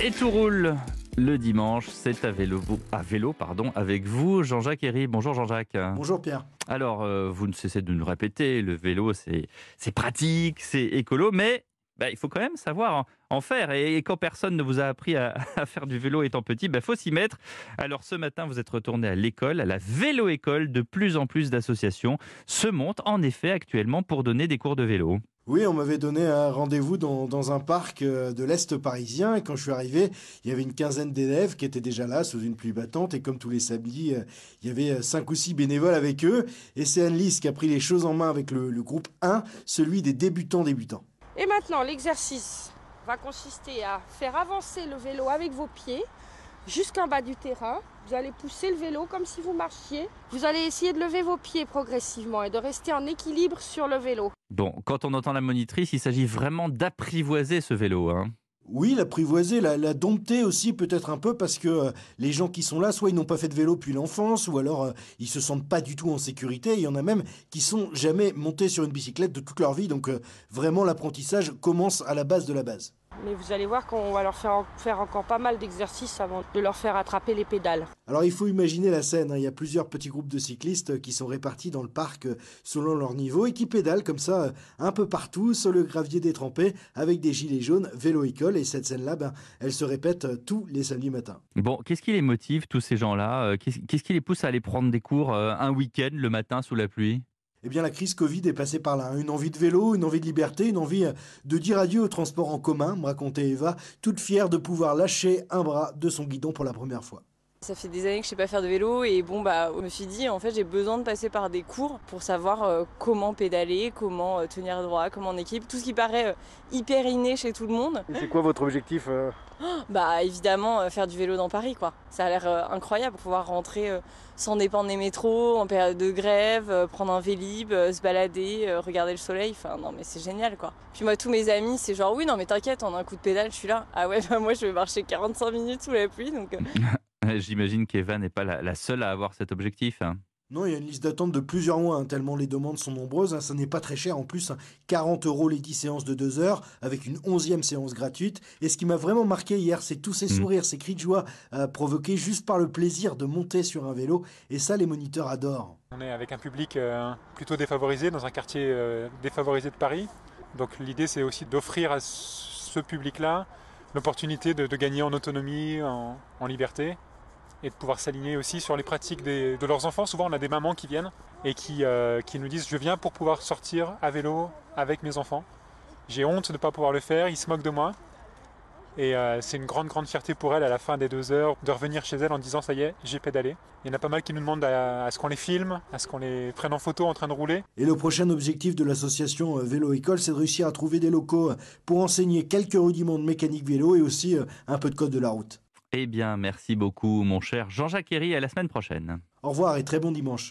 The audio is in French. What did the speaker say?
Et tout roule le dimanche, c'est à vélo, à vélo pardon, avec vous, Jean-Jacques Herry. Bonjour Jean-Jacques. Bonjour Pierre. Alors, euh, vous ne cessez de nous répéter, le vélo, c'est pratique, c'est écolo, mais bah, il faut quand même savoir en, faire. Et, quand personne ne vous a appris à, faire du vélo étant petit, il bah, faut s'y mettre. Alors ce matin, vous êtes retourné à l'école, à la vélo-école. De plus en plus d'associations se montent en effet actuellement pour donner des cours de vélo. Oui, on m'avait donné un rendez-vous dans, un parc euh, de l'Est parisien. Et quand je suis arrivé, il y avait une quinzaine d'élèves qui étaient déjà là sous une pluie battante. Et comme tous les samedis, euh, il y avait euh, cinq ou six bénévoles avec eux. Et c'est Anne-Lise qui a pris les choses en main avec le, groupe 1, celui des débutants débutants. Et maintenant, l'exercice va consister à faire avancer le vélo avec vos pieds jusqu'en bas du terrain. Vous allez pousser le vélo comme si vous marchiez. Vous allez essayer de lever vos pieds progressivement et de rester en équilibre sur le vélo. Bon, quand on entend la monitrice, il s'agit vraiment d'apprivoiser ce vélo. Hein. Oui, l'apprivoiser, la, dompter aussi peut-être un peu parce que euh, les gens qui sont là, soit ils n'ont pas fait de vélo depuis l'enfance, ou alors euh, ils se sentent pas du tout en sécurité. Il y en a même qui sont jamais montés sur une bicyclette de toute leur vie. Donc euh, vraiment l'apprentissage commence à la base de la base. Mais vous allez voir qu'on va leur faire, faire encore pas mal d'exercices avant de leur faire attraper les pédales. Alors il faut imaginer la scène, hein. il y a plusieurs petits groupes de cyclistes qui sont répartis dans le parc euh, selon leur niveau et qui pédalent comme ça euh, un peu partout sur le gravier détrempé avec des gilets jaunes, vélo-école. Et cette scène-là, ben, elle se répète euh, tous les samedis matins. Bon, qu'est-ce qui les motive, tous ces gens-là Qu'est-ce qui les pousse à aller prendre des cours un week-end le matin sous la pluie? Eh bien, la crise Covid est passée par là. Une envie de vélo, une envie de liberté, une envie euh, de dire adieu au transport en commun, me racontait Eva, toute fière de pouvoir lâcher un bras de son guidon pour la première fois. Ça fait des années que je sais pas faire de vélo et bon bah je me suis dit en fait j'ai besoin de passer par des cours pour savoir euh, comment pédaler, comment euh, tenir droit, comment en équipe, tout ce qui paraît hyper inné chez tout le monde. C'est quoi votre objectif bah évidemment euh, faire du vélo dans Paris quoi. Ça a l'air euh, incroyable pouvoir rentrer euh, sans dépendre des métros, en période de grève, prendre un vélib, se balader, regarder le soleil. Enfin non mais c'est génial quoi. Puis moi tous mes amis c'est genre oui non mais t'inquiète on a un coup de pédale je suis là. Ah ouais bah moi je vais marcher 45 minutes sous la pluie donc. J'imagine qu'Eva n'est pas la, seule à avoir cet objectif. Hein. Non, il y a une liste d'attente de plusieurs mois, hein, tellement les demandes sont nombreuses. Hein, ça n'est pas très cher en plus. 40 hein. euros les 10 séances de 2 heures, avec une onzième séance gratuite. Et ce qui m'a vraiment marqué hier, c'est tous ces mm. sourires, ces cris de joie euh, provoqués juste par le plaisir de monter sur un vélo. Et ça, les moniteurs adorent. On est avec un public euh, plutôt défavorisé, dans un quartier euh, défavorisé de Paris. Donc l'idée, c'est aussi d'offrir à ce public-là l'opportunité de, gagner en autonomie, en liberté et de pouvoir s'aligner aussi sur les pratiques de leurs enfants. Souvent, on a des mamans qui viennent et qui, euh, qui nous disent Je viens pour pouvoir sortir à vélo avec mes enfants. J'ai honte de ne pas pouvoir le faire, ils se moquent de moi. Et euh, c'est une grande, grande fierté pour elles à la fin des deux heures de revenir chez elles en disant Ça y est, j'ai pédalé. Il y en a pas mal qui nous demandent à, ce qu'on les filme, à ce qu'on les prenne en photo en train de rouler. Et le prochain objectif de l'association euh, Vélo École, c'est de réussir à trouver des locaux pour enseigner quelques rudiments de mécanique vélo et aussi un peu de code de la route. Eh bien, merci beaucoup, mon cher Jean-Jacques Herry. À la semaine prochaine. Au revoir et très bon dimanche.